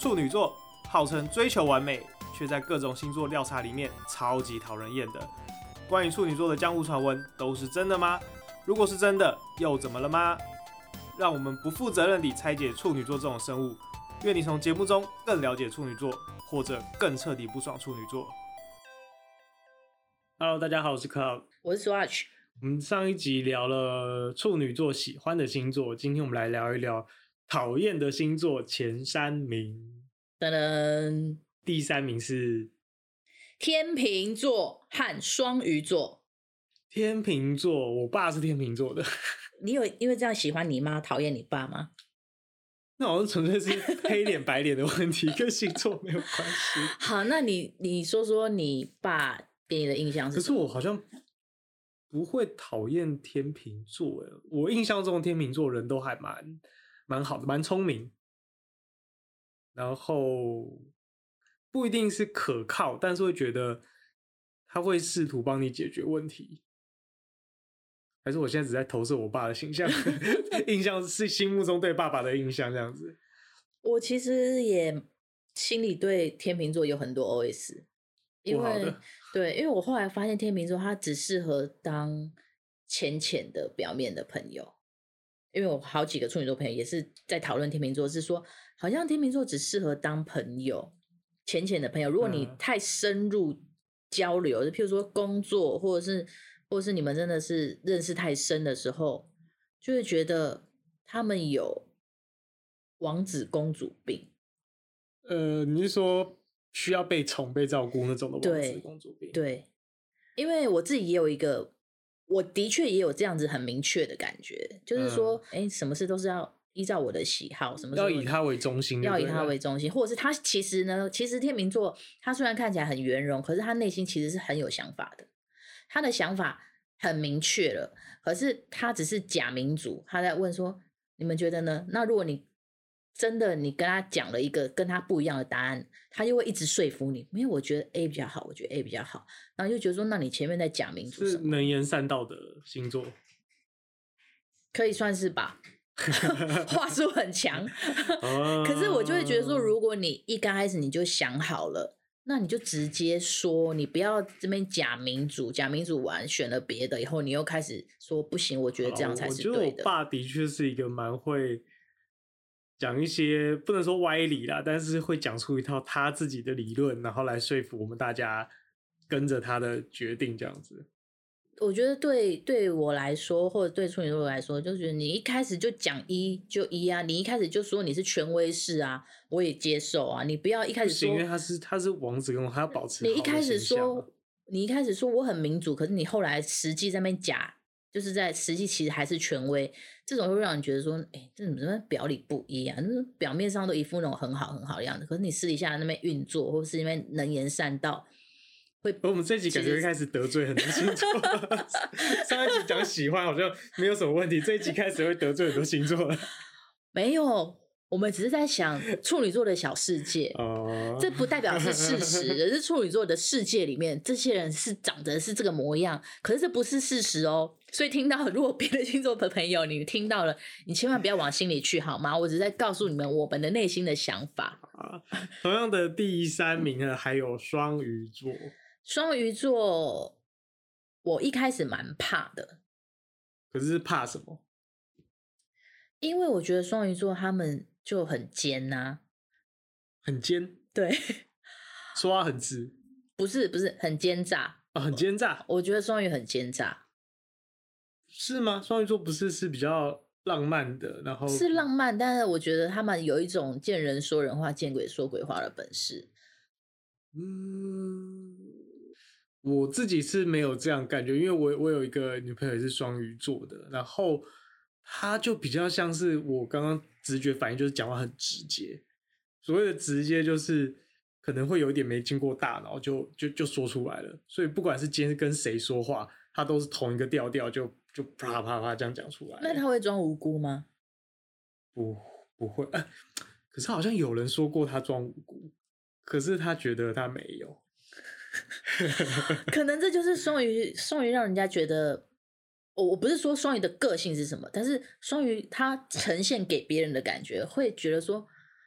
处女座号称追求完美，却在各种星座调查里面超级讨人厌的。关于处女座的江湖传闻都是真的吗？如果是真的，又怎么了吗？让我们不负责任地拆解处女座这种生物。愿你从节目中更了解处女座，或者更彻底不爽处女座。Hello，大家好，我是 Cloud，我是 Swatch。我们上一集聊了处女座喜欢的星座，今天我们来聊一聊讨厌的星座前三名。噔噔，第三名是天秤座和双鱼座。天秤座，我爸是天秤座的。你有因为这样喜欢你妈，讨厌你爸吗？那好像纯粹是黑脸白脸的问题，跟星座没有关系。好，那你你说说你爸给你的印象是？可是我好像。不会讨厌天秤座诶，我印象中的天秤座人都还蛮蛮好的，蛮聪明，然后不一定是可靠，但是会觉得他会试图帮你解决问题。还是我现在只在投射我爸的形象，印象是心目中对爸爸的印象这样子。我其实也心里对天秤座有很多 OS。因为对，因为我后来发现天秤座他只适合当浅浅的表面的朋友，因为我好几个处女座朋友也是在讨论天秤座，是说好像天秤座只适合当朋友，浅浅的朋友。如果你太深入交流，就譬如说工作，或者是或者是你们真的是认识太深的时候，就会觉得他们有王子公主病。呃，你是说？需要被宠、被照顾那种的王子公主病。对，因为我自己也有一个，我的确也有这样子很明确的感觉，就是说，哎、嗯，什么事都是要依照我的喜好，什么事要以他为中心，要以他为中心，或者是他其实呢，其实天秤座他虽然看起来很圆融，可是他内心其实是很有想法的，他的想法很明确了，可是他只是假民主，他在问说，你们觉得呢？那如果你真的，你跟他讲了一个跟他不一样的答案，他就会一直说服你。没有，我觉得 A 比较好，我觉得 A 比较好，然后就觉得说，那你前面在假民主，是能言善道的星座，可以算是吧，话术很强。可是我就会觉得说，如果你一刚开始你就想好了，那你就直接说，你不要这边假民主，假民主完选了别的以后，你又开始说不行，我觉得这样才是对的。我觉得我爸的确是一个蛮会。讲一些不能说歪理啦，但是会讲出一套他自己的理论，然后来说服我们大家跟着他的决定这样子。我觉得对对我来说，或者对处女座来说，就觉得你一开始就讲一就一啊，你一开始就说你是权威式啊，我也接受啊。你不要一开始说，因为他是他是王子，跟我他要保持你一开始说，你一开始说我很民主，可是你后来实际在那边假。就是在实际其实还是权威，这种会让人觉得说，哎、欸，这怎么表里不一啊？就是表面上都一副那种很好很好的样子，可是你私底下那边运作，或是那边能言善道，会。我们这集感觉一开始得罪很多星座，上一集讲喜欢好像没有什么问题，这一集开始会得罪很多星座了。没有。我们只是在想处女座的小世界，这不代表是事实。而是处女座的世界里面，这些人是长得是这个模样，可是这不是事实哦。所以听到 如果别的星座的朋友你听到了，你千万不要往心里去好吗？我只是在告诉你们我们的内心的想法。同样的第三名呢，还有双鱼座。双鱼座，我一开始蛮怕的。可是怕什么？因为我觉得双鱼座他们。就很尖呐、啊，很尖，对，说话很直，不是不是很奸诈、哦、很奸诈。我觉得双鱼很奸诈，是吗？双鱼座不是是比较浪漫的，然后是浪漫，但是我觉得他们有一种见人说人话，见鬼说鬼话的本事。嗯，我自己是没有这样感觉，因为我我有一个女朋友也是双鱼座的，然后她就比较像是我刚刚。直觉反应就是讲话很直接，所谓的直接就是可能会有一点没经过大脑就就就说出来了。所以不管是今天跟谁说话，他都是同一个调调，就就啪啪啪这样讲出来。那他会装无辜吗？不，不会。啊，可是好像有人说过他装无辜，可是他觉得他没有。可能这就是双鱼，双鱼让人家觉得。我我不是说双鱼的个性是什么，但是双鱼他呈现给别人的感觉，会觉得说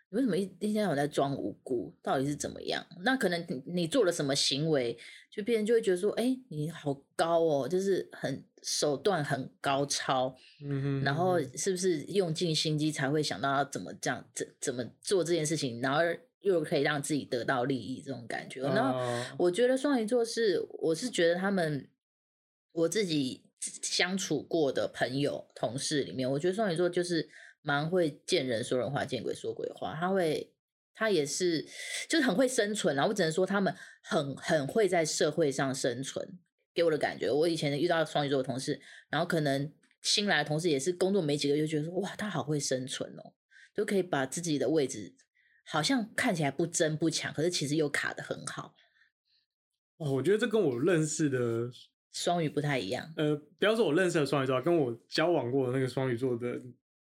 你为什么一一天到晚在装无辜？到底是怎么样？那可能你你做了什么行为，就别人就会觉得说，哎、欸，你好高哦，就是很手段很高超，嗯哼，然后是不是用尽心机才会想到要怎么这样怎怎么做这件事情，然后又可以让自己得到利益这种感觉。然后、哦、我觉得双鱼座是，我是觉得他们我自己相处过的朋友同事里面，我觉得双鱼座就是。蛮会见人说人话，见鬼说鬼话。他会，他也是，就是很会生存。然后我只能说，他们很很会在社会上生存，给我的感觉。我以前遇到双鱼座的同事，然后可能新来的同事也是工作没几个月，就觉得说哇，他好会生存哦，就可以把自己的位置好像看起来不争不抢，可是其实又卡得很好。哦，我觉得这跟我认识的双鱼不太一样。呃，不要说我认识的双鱼座，跟我交往过的那个双鱼座的。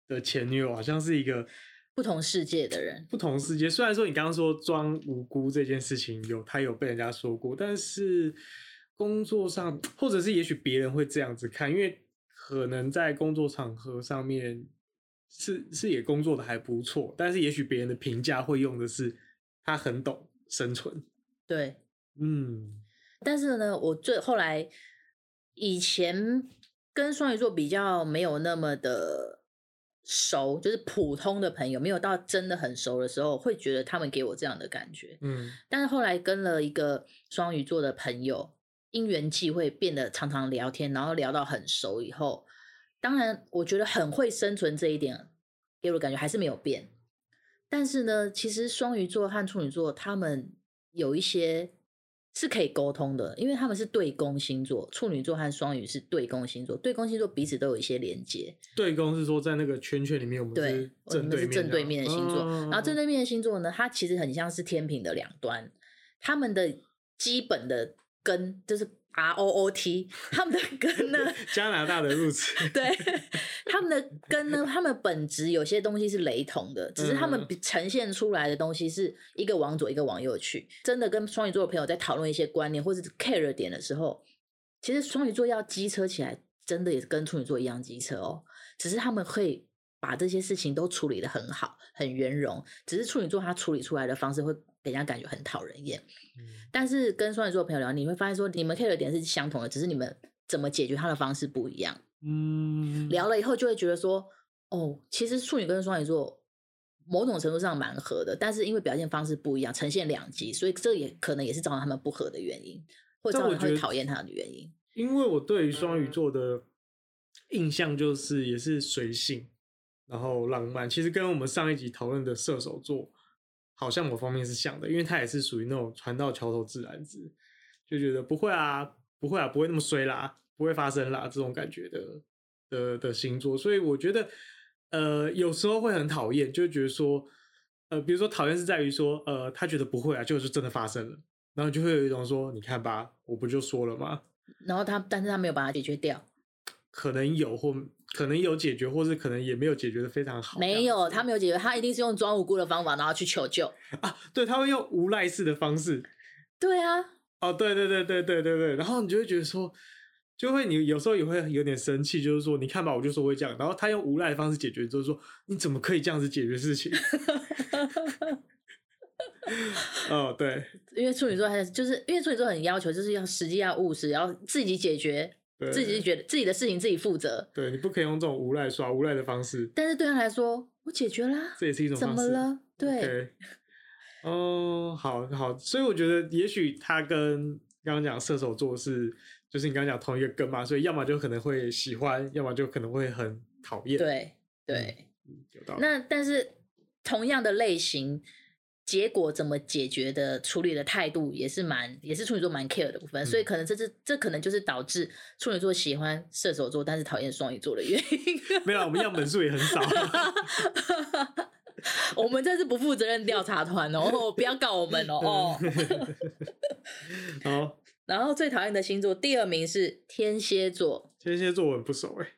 的前女友好像是一个不同世界的人，不同世界。虽然说你刚刚说装无辜这件事情有他有被人家说过，但是工作上或者是也许别人会这样子看，因为可能在工作场合上面是是也工作的还不错，但是也许别人的评价会用的是他很懂生存。对，嗯。但是呢，我最后来以前跟双鱼座比较没有那么的。熟就是普通的朋友，没有到真的很熟的时候，会觉得他们给我这样的感觉。嗯，但是后来跟了一个双鱼座的朋友，因缘际会变得常常聊天，然后聊到很熟以后，当然我觉得很会生存这一点给我的感觉还是没有变。但是呢，其实双鱼座和处女座他们有一些。是可以沟通的，因为他们是对宫星座，处女座和双鱼是对宫星座，对宫星座彼此都有一些连接。对宫是说在那个圈圈里面，我们是正对是正对面的星座。哦、然后正对面的星座呢，它其实很像是天平的两端，他们的基本的根就是。R O O T，他们的根呢？加拿大的入词。对，他们的根呢？他们本质有些东西是雷同的，只是他们呈现出来的东西是一个往左，一个往右去。真的跟双鱼座的朋友在讨论一些观念或者是 care 点的时候，其实双鱼座要机车起来，真的也是跟处女座一样机车哦。只是他们会把这些事情都处理的很好，很圆融。只是处女座他处理出来的方式会。给人家感觉很讨人厌，嗯、但是跟双鱼座的朋友聊，你会发现说你们 care 的点是相同的，只是你们怎么解决他的方式不一样。嗯，聊了以后就会觉得说，哦，其实处女跟双鱼座某种程度上蛮合的，但是因为表现方式不一样，呈现两极，所以这也可能也是造成他们不合的原因，或者造成会讨厌他的原因。因为我对于双鱼座的印象就是也是随性，然后浪漫，其实跟我们上一集讨论的射手座。好像某方面是像的，因为他也是属于那种船到桥头自然直，就觉得不会啊，不会啊，不会那么衰啦，不会发生啦这种感觉的的的星座，所以我觉得，呃，有时候会很讨厌，就觉得说，呃，比如说讨厌是在于说，呃，他觉得不会啊，就是真的发生了，然后就会有一种说，你看吧，我不就说了吗？然后他，但是他没有把它解决掉。可能有或可能有解决，或是可能也没有解决的非常好。没有，他没有解决，他一定是用装无辜的方法，然后去求救啊。对，他会用无赖式的方式。对啊。哦，对对对对对对对。然后你就会觉得说，就会你有时候也会有点生气，就是说，你看吧，我就说会这样。然后他用无赖的方式解决，就是说，你怎么可以这样子解决事情？哦，对。因为处女座还是就是因为处女座很要求，就是要实际要务实，要自己解决。对自己觉得自己的事情自己负责，对，你不可以用这种无赖耍无赖的方式。但是对他来说，我解决啦，这也是一种方式。怎么了？对，okay. 哦，好好，所以我觉得也许他跟刚刚讲射手座是，就是你刚刚讲同一个根嘛，所以要么就可能会喜欢，要么就可能会很讨厌。对对，嗯，有道理。那但是同样的类型。结果怎么解决的处理的态度也是蛮，也是处女座蛮 care 的部分，嗯、所以可能这是这可能就是导致处女座喜欢射手座，但是讨厌双鱼座的原因。没有，我们样本数也很少。我们这是不负责任调查团哦，不要告我们哦。好，然后最讨厌的星座第二名是天蝎座。天蝎座我很不熟哎。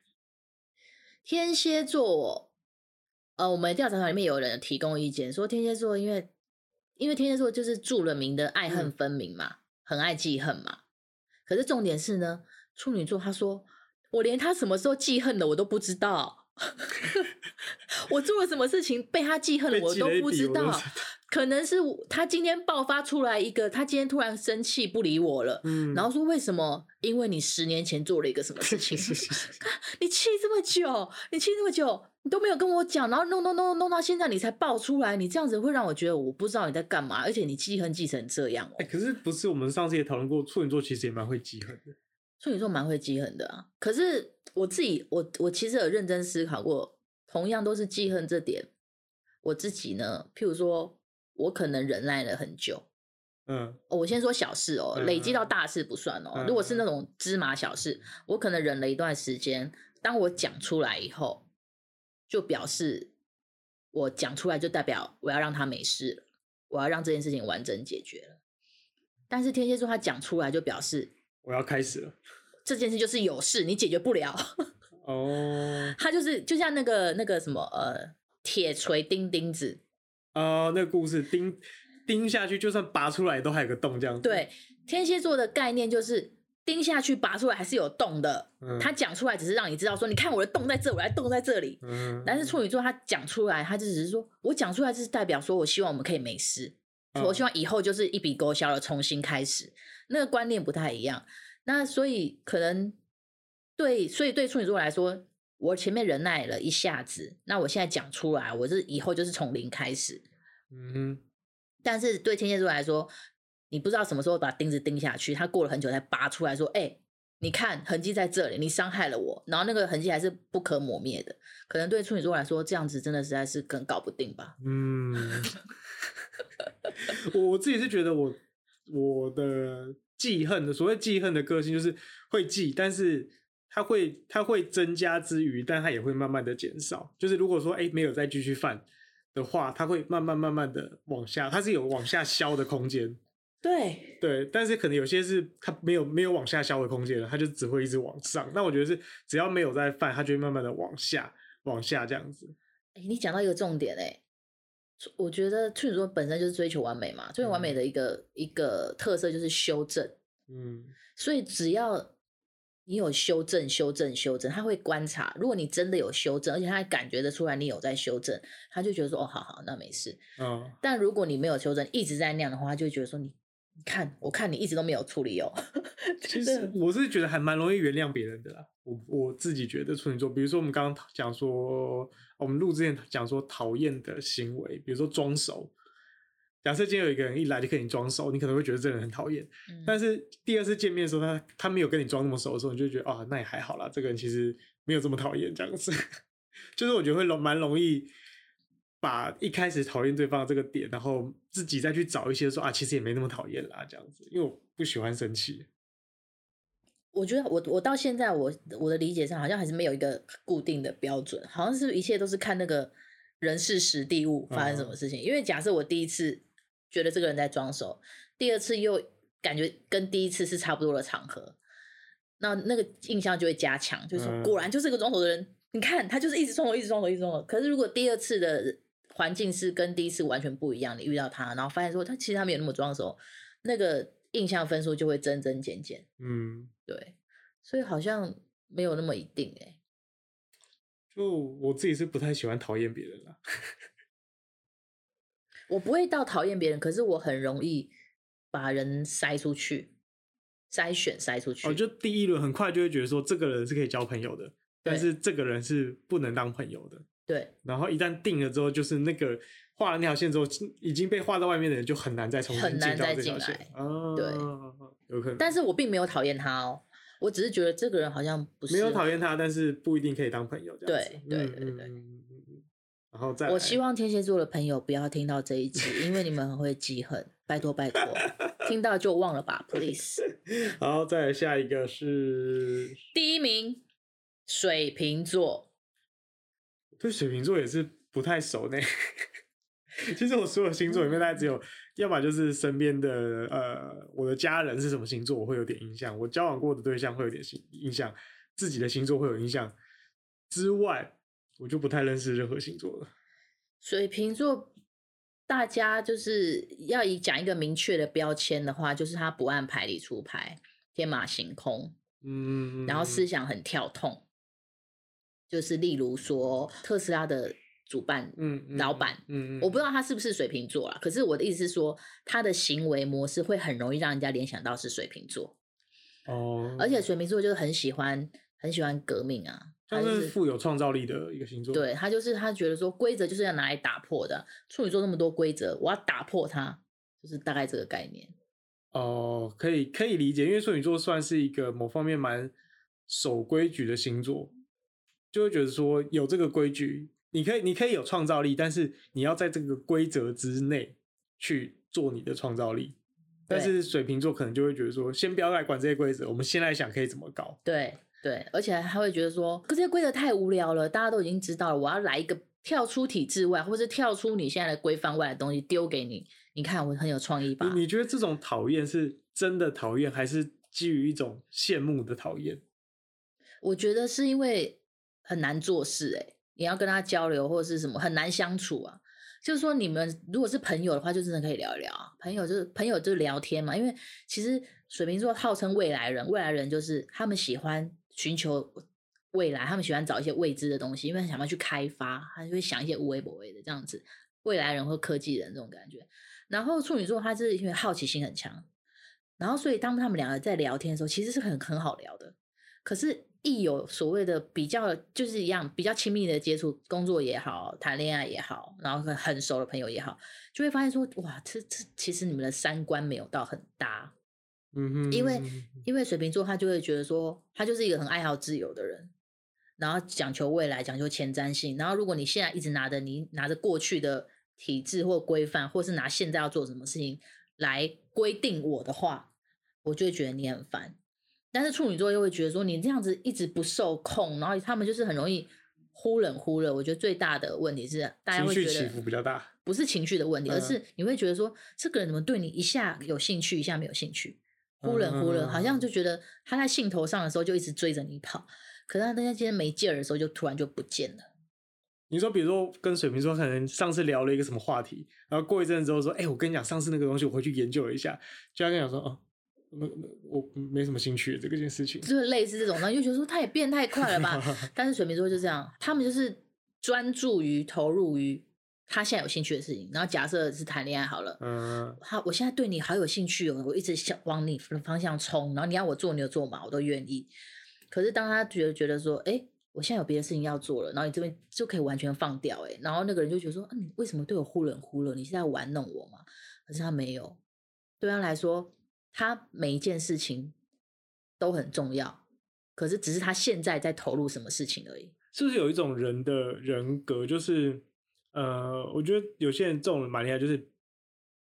天蝎座，呃，我们调查团里面有人提供意见说天蝎座因为。因为天蝎座就是著了名的爱恨分明嘛，嗯、很爱记恨嘛。可是重点是呢，处女座他说，我连他什么时候记恨的我都不知道。我做了什么事情被他记恨了，我都不知道。可能是他今天爆发出来一个，他今天突然生气不理我了，嗯，然后说为什么？因为你十年前做了一个什么事情？你气这么久，你气这么久，你都没有跟我讲，然后弄弄弄弄到现在你才爆出来，你这样子会让我觉得我不知道你在干嘛，而且你记恨记成这样哦。哎，可是不是我们上次也讨论过，处女座其实也蛮会记恨的。处女座蛮会记恨的啊，可是我自己，我我其实有认真思考过，同样都是记恨这点，我自己呢，譬如说。我可能忍耐了很久，嗯，我先说小事哦，累积到大事不算哦。如果是那种芝麻小事，我可能忍了一段时间。当我讲出来以后，就表示我讲出来就代表我要让他没事了，我要让这件事情完整解决了。但是天蝎座他讲出来就表示我要开始了，这件事就是有事，你解决不了。哦，他就是就像那个那个什么呃，铁锤钉钉子。啊、呃，那个故事钉钉下去，就算拔出来都还有个洞，这样子。对，天蝎座的概念就是钉下去拔出来还是有洞的。嗯、他讲出来只是让你知道说，你看我的洞在这，我来洞在这里。嗯。但是处女座他讲出来，他就只是说我讲出来，就是代表说我希望我们可以没事，嗯、我希望以后就是一笔勾销了，重新开始。那个观念不太一样。那所以可能对，所以对处女座来说。我前面忍耐了一下子，那我现在讲出来，我是以后就是从零开始。嗯哼。但是对天蝎座来说，你不知道什么时候把钉子钉下去，他过了很久才拔出来说：“哎、欸，你看痕迹在这里，你伤害了我。”然后那个痕迹还是不可磨灭的。可能对处女座来说，这样子真的实在是更搞不定吧。嗯。我自己是觉得我我的记恨的所谓记恨的个性，就是会记，但是。它会它会增加之余，但它也会慢慢的减少。就是如果说哎没有再继续犯的话，它会慢慢慢慢的往下，它是有往下消的空间。对对，但是可能有些是它没有没有往下消的空间了，它就只会一直往上。那我觉得是只要没有在犯，它就会慢慢的往下往下这样子。哎，你讲到一个重点哎，我觉得处女座本身就是追求完美嘛，追求完美的一个、嗯、一个特色就是修正。嗯，所以只要。你有修正、修正、修正，他会观察。如果你真的有修正，而且他还感觉得出来你有在修正，他就觉得说：“哦，好好，那没事。”嗯。但如果你没有修正，一直在那样的话，他就会觉得说：“你，你看，我看你一直都没有处理哦。”其实我是觉得还蛮容易原谅别人的啦。我我自己觉得处女座，比如说我们刚刚讲说，我们录之前讲说讨厌的行为，比如说装熟。假设今天有一个人一来就跟你装熟，你可能会觉得这个人很讨厌。嗯、但是第二次见面的时候，他他没有跟你装那么熟的时候，你就觉得啊、哦，那也还好啦。这个人其实没有这么讨厌，这样子。就是我觉得会容蛮容易把一开始讨厌对方的这个点，然后自己再去找一些说啊，其实也没那么讨厌啦，这样子。因为我不喜欢生气。我觉得我我到现在我我的理解上好像还是没有一个固定的标准，好像是一切都是看那个人事时地物发生什么事情。嗯、因为假设我第一次。觉得这个人在装熟，第二次又感觉跟第一次是差不多的场合，那那个印象就会加强，就是果然就是个装熟的人。嗯、你看他就是一直装熟，一直装熟，一直装熟。可是如果第二次的环境是跟第一次完全不一样，你遇到他，然后发现说他其实他没有那么装的时候，那个印象分数就会增增减减。嗯，对，所以好像没有那么一定哎、欸。就我自己是不太喜欢讨厌别人啦。我不会到讨厌别人，可是我很容易把人筛出去，筛选筛出去。哦，就第一轮很快就会觉得说这个人是可以交朋友的，但是这个人是不能当朋友的。对。然后一旦定了之后，就是那个画了那条线之后，已经被画到外面的人就很难再重新进到这条线。哦，对，有可能。但是我并没有讨厌他哦，我只是觉得这个人好像不是没有讨厌他，但是不一定可以当朋友。这样对对对对。嗯然后再，我希望天蝎座的朋友不要听到这一集，因为你们很会记恨，拜托拜托，听到就忘了吧，please。然后再来下一个是第一名，水瓶座。对水瓶座也是不太熟呢。其实我所有星座里面，大概只有，要么就是身边的呃，我的家人是什么星座，我会有点印象；我交往过的对象会有点印象；自己的星座会有印象之外。我就不太认识任何星座了。水瓶座，大家就是要以讲一个明确的标签的话，就是他不按牌理出牌，天马行空，嗯，然后思想很跳痛，就是例如说特斯拉的主办，嗯，老板，嗯嗯，我不知道他是不是水瓶座啊，可是我的意思是说，他的行为模式会很容易让人家联想到是水瓶座。哦，而且水瓶座就是很喜欢很喜欢革命啊，他是富有创造力的一个星座。对，他就是他觉得说规则就是要拿来打破的，处女座那么多规则，我要打破它，就是大概这个概念。哦，可以可以理解，因为处女座算是一个某方面蛮守规矩的星座，就会觉得说有这个规矩，你可以你可以有创造力，但是你要在这个规则之内去做你的创造力。但是水瓶座可能就会觉得说，先不要来管这些规则，我们先来想可以怎么搞。对对，而且他会觉得说，可这些规则太无聊了，大家都已经知道了，我要来一个跳出体制外，或是跳出你现在的规范外的东西丢给你。你看我很有创意吧？你觉得这种讨厌是真的讨厌，还是基于一种羡慕的讨厌？我觉得是因为很难做事哎、你要跟他交流或者是什么很难相处啊。就是说，你们如果是朋友的话，就真的可以聊一聊。朋友就是朋友，就是聊天嘛。因为其实水瓶座号称未来人，未来人就是他们喜欢寻求未来，他们喜欢找一些未知的东西，因为想要去开发，他就会想一些无微不微的这样子。未来人或科技人这种感觉。然后处女座他是因为好奇心很强，然后所以当他们两个在聊天的时候，其实是很很好聊的。可是，一有所谓的比较，就是一样比较亲密的接触，工作也好，谈恋爱也好，然后很很熟的朋友也好，就会发现说，哇，这这其实你们的三观没有到很搭。嗯哼，因为因为水瓶座他就会觉得说，他就是一个很爱好自由的人，然后讲求未来，讲求前瞻性。然后如果你现在一直拿着你拿着过去的。体制或规范，或是拿现在要做什么事情来规定我的话，我就会觉得你很烦。但是处女座又会觉得说，你这样子一直不受控，然后他们就是很容易忽冷忽热。我觉得最大的问题是，大家会觉得情绪起伏比较大，不是情绪的问题，而是你会觉得说，这个人怎么对你一下有兴趣，一下没有兴趣，忽冷忽热，好像就觉得他在兴头上的时候就一直追着你跑，可是他等下今天没劲儿的时候，就突然就不见了。你说，比如说跟水瓶座，可能上次聊了一个什么话题，然后过一阵子之后说，哎、欸，我跟你讲，上次那个东西我回去研究了一下，就要跟你讲说，哦，那那我没什么兴趣这个件事情，就是类似这种，然后就觉得说他也变太快了吧。但是水瓶座就这样，他们就是专注于投入于他现在有兴趣的事情。然后假设是谈恋爱好了，嗯，他我现在对你好有兴趣哦，我一直想往你的方向冲，然后你要我做牛做马，我都愿意。可是当他觉得觉得说，哎、欸。我现在有别的事情要做了，然后你这边就可以完全放掉哎，然后那个人就觉得说，嗯、啊，你为什么对我忽冷忽热？你是在玩弄我吗？可是他没有，对他来说，他每一件事情都很重要，可是只是他现在在投入什么事情而已。是不是有一种人的人格，就是呃，我觉得有些人这种人蛮厉害，就是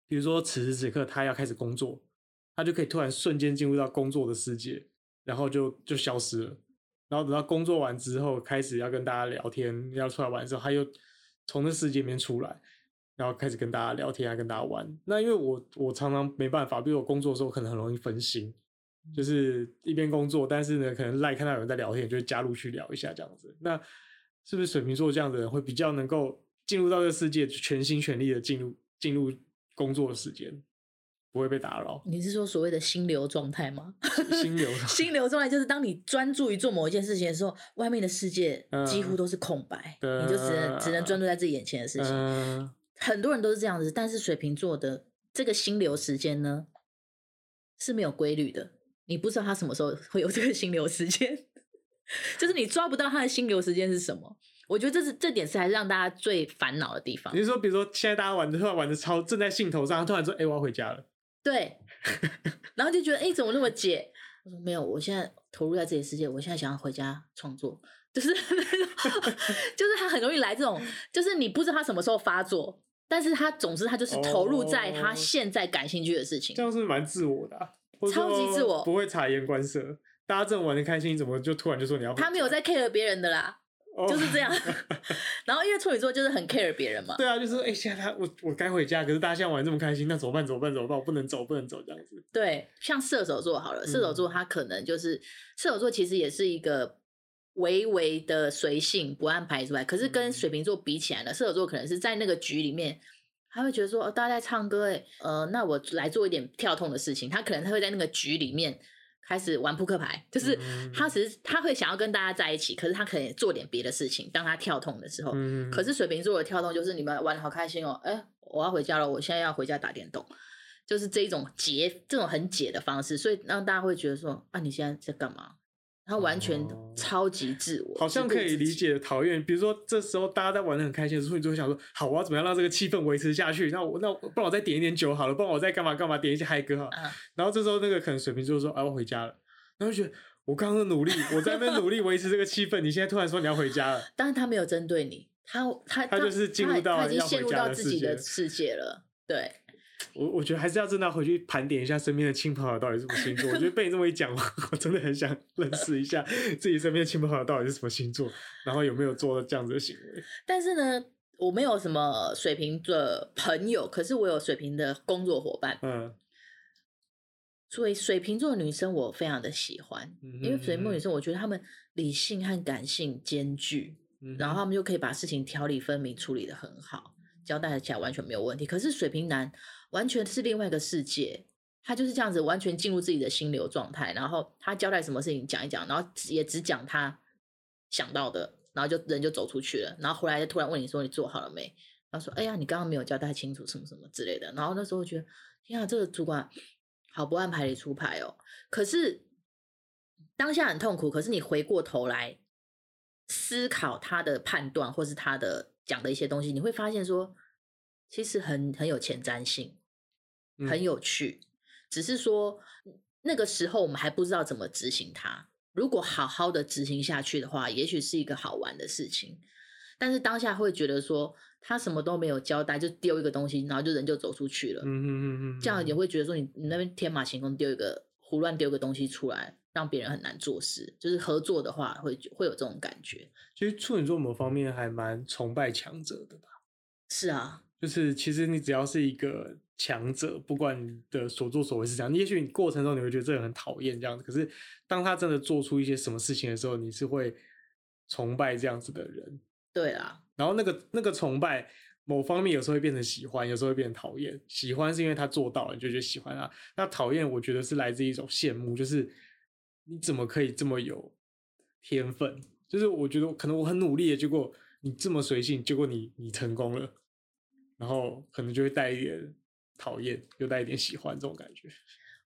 比如说此时此刻他要开始工作，他就可以突然瞬间进入到工作的世界，然后就就消失了。然后等到工作完之后，开始要跟大家聊天，要出来玩的时候，他又从那世界里面出来，然后开始跟大家聊天，啊跟大家玩。那因为我我常常没办法，比如我工作的时候可能很容易分心，就是一边工作，但是呢，可能赖看到有人在聊天，就会加入去聊一下这样子。那是不是水瓶座这样的人会比较能够进入到这个世界，全心全力的进入进入工作的时间？不会被打扰。你是说所谓的心流状态吗？心流，心流状态就是当你专注于做某一件事情的时候，外面的世界几乎都是空白，嗯、你就只能只能专注在自己眼前的事情。嗯、很多人都是这样子，但是水瓶座的这个心流时间呢是没有规律的，你不知道他什么时候会有这个心流时间，就是你抓不到他的心流时间是什么。我觉得这是这点是还是让大家最烦恼的地方。你是说，比如说现在大家玩的突然玩的超正在兴头上，突然说：“哎、欸，我要回家了。”对，然后就觉得哎、欸，怎么那么解？我说没有，我现在投入在这个世界，我现在想要回家创作，就是 就是他很容易来这种，就是你不知道他什么时候发作，但是他总之他就是投入在他现在感兴趣的事情，这样是蛮自我的、啊，超级自我，不会察言观色，大家正玩的开心，怎么就突然就说你要？他没有在 care 别人的啦。就是这样，然后因为处女座就是很 care 别人嘛。对啊，就是哎、欸，现在他我我该回家，可是大家现在玩这么开心，那怎么办？怎么办？怎么办？我不能走，不能走这样子。对，像射手座好了，射手座他可能就是、嗯、射手座，其实也是一个微微的随性，不按牌理出牌。可是跟水瓶座比起来呢，射手座可能是在那个局里面，他会觉得说，哦，大家在唱歌，哎，呃，那我来做一点跳痛的事情。他可能他会在那个局里面。开始玩扑克牌，就是他只是他会想要跟大家在一起，可是他可以做点别的事情。当他跳痛的时候，嗯、可是水瓶座的跳痛就是你们玩的好开心哦，哎、欸，我要回家了，我现在要回家打电动，就是这一种解这种很解的方式，所以让大家会觉得说啊，你现在在干嘛？他完全超级自我，哦、好像可以理解讨厌。比如说这时候大家在玩的很开心的时候，你就会想说，好，我要怎么样让这个气氛维持下去？那我那不然我再点一点酒好了，不然我再干嘛干嘛点一些嗨歌好。嗯、然后这时候那个可能水瓶座说，啊，我回家了。然后就觉得我刚刚的努力，我在那边努力维持这个气氛，你现在突然说你要回家了。但是他没有针对你，他他他就是进入到已经陷入到自己的世界了。对。我我觉得还是要真的回去盘点一下身边的亲朋好友到底是什么星座。我觉得被你这么一讲，我真的很想认识一下自己身边的亲朋好友到底是什么星座，然后有没有做这样子的行为。但是呢，我没有什么水瓶的朋友，可是我有水瓶的工作伙伴。嗯，所以水瓶座的女生我非常的喜欢，因为水瓶座女生我觉得她们理性和感性兼具，嗯、然后她们就可以把事情条理分明处理的很好，交代起来完全没有问题。可是水瓶男。完全是另外一个世界，他就是这样子，完全进入自己的心流状态，然后他交代什么事情讲一讲，然后也只讲他想到的，然后就人就走出去了，然后回来就突然问你说你做好了没？然后说哎呀，你刚刚没有交代清楚什么什么之类的，然后那时候我觉得天啊，这个主管好不按牌理出牌哦。可是当下很痛苦，可是你回过头来思考他的判断或是他的讲的一些东西，你会发现说。其实很很有前瞻性，很有趣。嗯、只是说那个时候我们还不知道怎么执行它。如果好好的执行下去的话，也许是一个好玩的事情。但是当下会觉得说他什么都没有交代，就丢一个东西，然后就人就走出去了。嗯嗯嗯，这样也会觉得说你你那边天马行空丢一个胡乱丢个东西出来，让别人很难做事。就是合作的话会会有这种感觉。其实处女座某方面还蛮崇拜强者的吧？是啊。就是其实你只要是一个强者，不管你的所作所为是这样，也许你过程中你会觉得这个很讨厌这样子，可是当他真的做出一些什么事情的时候，你是会崇拜这样子的人。对啊，然后那个那个崇拜，某方面有时候会变成喜欢，有时候会变成讨厌。喜欢是因为他做到了，你就觉得喜欢他；那讨厌，我觉得是来自一种羡慕，就是你怎么可以这么有天分？就是我觉得可能我很努力的，结果你这么随性，结果你你成功了。然后可能就会带一点讨厌，又带一点喜欢这种感觉。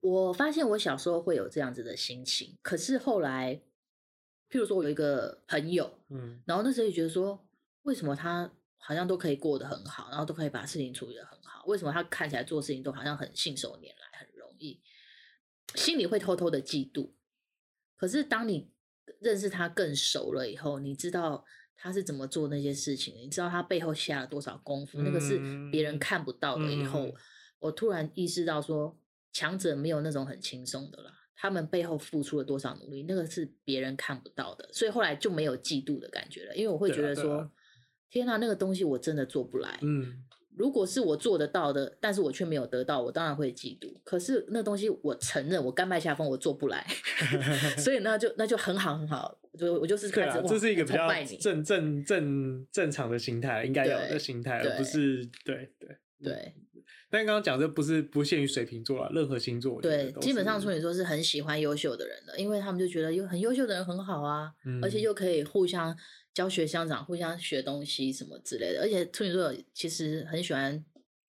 我发现我小时候会有这样子的心情，可是后来，譬如说我有一个朋友，嗯，然后那时候也觉得说，为什么他好像都可以过得很好，然后都可以把事情处理得很好，为什么他看起来做事情都好像很信手拈来，很容易，心里会偷偷的嫉妒。可是当你认识他更熟了以后，你知道。他是怎么做那些事情的？你知道他背后下了多少功夫？嗯、那个是别人看不到的。以后、嗯、我突然意识到说，强者没有那种很轻松的啦。他们背后付出了多少努力，那个是别人看不到的。所以后来就没有嫉妒的感觉了，因为我会觉得说，啊啊、天哪，那个东西我真的做不来。嗯。如果是我做得到的，但是我却没有得到，我当然会嫉妒。可是那东西我承认，我甘拜下风，我做不来，所以那就那就很好很好，就我就是开始，这是一个比较正正正正常的心态，应该有的心态，而不是对对对。但刚刚讲这不是不限于水瓶座啊，任何星座对，基本上处女座是很喜欢优秀的人的，因为他们就觉得有很优秀的人很好啊，嗯、而且又可以互相。教学相长，互相学东西什么之类的，而且处女座其实很喜欢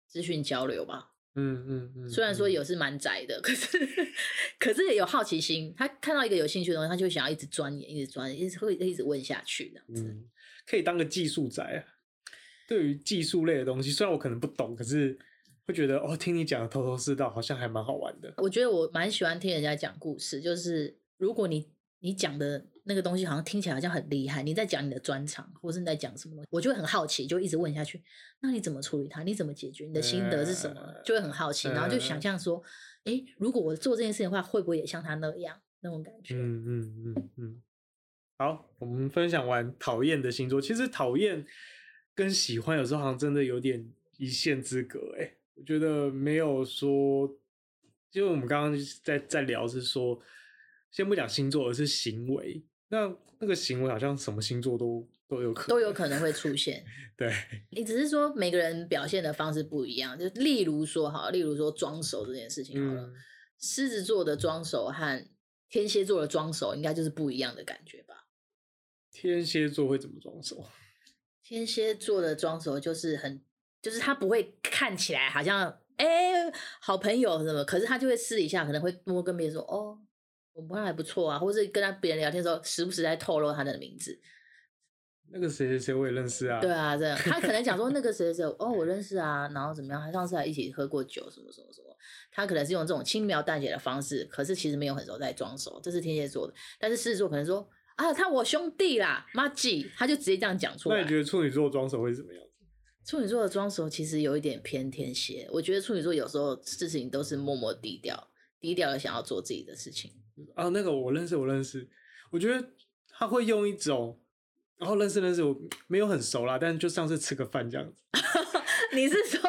资讯交流吧。嗯嗯嗯。虽然说有是蛮宅的，可是可是也有好奇心。他看到一个有兴趣的东西，他就想要一直钻研，一直钻研，一直会一直问下去的。嗯，可以当个技术宅啊。对于技术类的东西，虽然我可能不懂，可是会觉得哦，听你讲的头头是道，好像还蛮好玩的。我觉得我蛮喜欢听人家讲故事，就是如果你你讲的。那个东西好像听起来好像很厉害，你在讲你的专长，或是你在讲什么东西，我就会很好奇，就一直问下去。那你怎么处理它？你怎么解决？你的心得是什么？就会很好奇，然后就想象说，哎，如果我做这件事情的话，会不会也像他那样那种感觉？嗯嗯嗯嗯。好，我们分享完讨厌的星座，其实讨厌跟喜欢有时候好像真的有点一线之隔。哎，我觉得没有说，因为我们刚刚在在聊是说，先不讲星座，而是行为。那那个行为好像什么星座都都有可能都有可能会出现。对，你只是说每个人表现的方式不一样，就例如说哈，例如说装熟这件事情好了，嗯、狮子座的装熟和天蝎座的装熟应该就是不一样的感觉吧？天蝎座会怎么装熟？天蝎座的装熟就是很，就是他不会看起来好像哎、欸、好朋友什么，可是他就会私底下可能会多跟别人说哦，我们还不错啊，或者是跟他别人聊天的时候，时不时在透露他的名字。那个谁谁谁我也认识啊。对啊，这样 他可能讲说那个谁谁谁哦我认识啊，然后怎么样？他上次还一起喝过酒什么什么什么。他可能是用这种轻描淡写的方式，可是其实没有很熟在装熟，这是天蝎座的。但是狮子座可能说啊，他我兄弟啦，妈吉，他就直接这样讲出来。那你觉得处女座装熟会怎么样子？处女座的装熟其实有一点偏天蝎，我觉得处女座有时候事情都是默默低调，低调的想要做自己的事情。啊，那个我认识，我认识，我觉得他会用一种。然后认识认识，我没有很熟啦，但是就上次吃个饭这样子。你是说，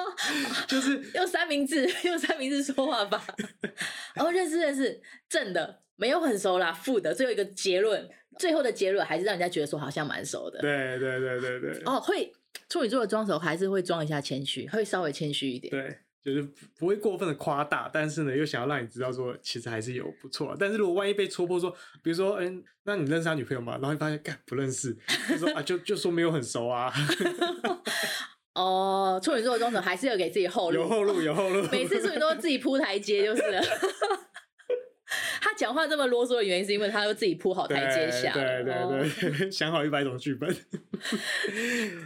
就是 用三明治用三明治说话吧？然后认识认识，正的没有很熟啦，负的最后一个结论，最后的结论还是让人家觉得说好像蛮熟的。对对对对对。哦，会处女座的装熟还是会装一下谦虚，会稍微谦虚一点。对。就是不会过分的夸大，但是呢，又想要让你知道说，其实还是有不错。但是如果万一被戳破说，比如说，嗯、欸，那你认识他女朋友吗？然后你发现，干不认识，就说啊，就就说没有很熟啊。哦，处女座的装熟还是要给自己后路，有后路，有后路。每次处女座自己铺台阶就是了。讲话这么啰嗦的原因，是因为他都自己铺好台阶下。对对对，想好一百种剧本。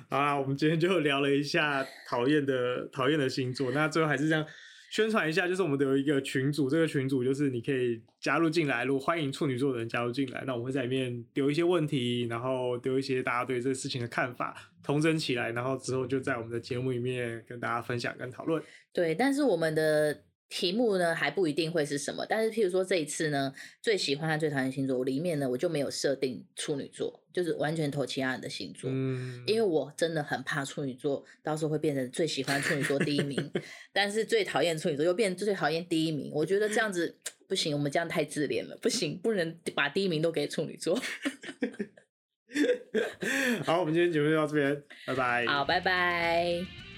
好啦，我们今天就聊了一下讨厌的讨厌的星座。那最后还是这样宣传一下，就是我们有一个群组，这个群组就是你可以加入进来，如果欢迎处女座的人加入进来，那我们会在里面丢一些问题，然后丢一些大家对这个事情的看法，统整起来，然后之后就在我们的节目里面跟大家分享跟讨论。对，但是我们的。题目呢还不一定会是什么，但是譬如说这一次呢，最喜欢和最讨厌星座里面呢，我就没有设定处女座，就是完全投其他人的星座，嗯，因为我真的很怕处女座到时候会变成最喜欢处女座第一名，但是最讨厌处女座又变成最讨厌第一名，我觉得这样子不行，我们这样太自恋了，不行，不能把第一名都给处女座。好，我们今天节目就到这边，拜拜。好，拜拜。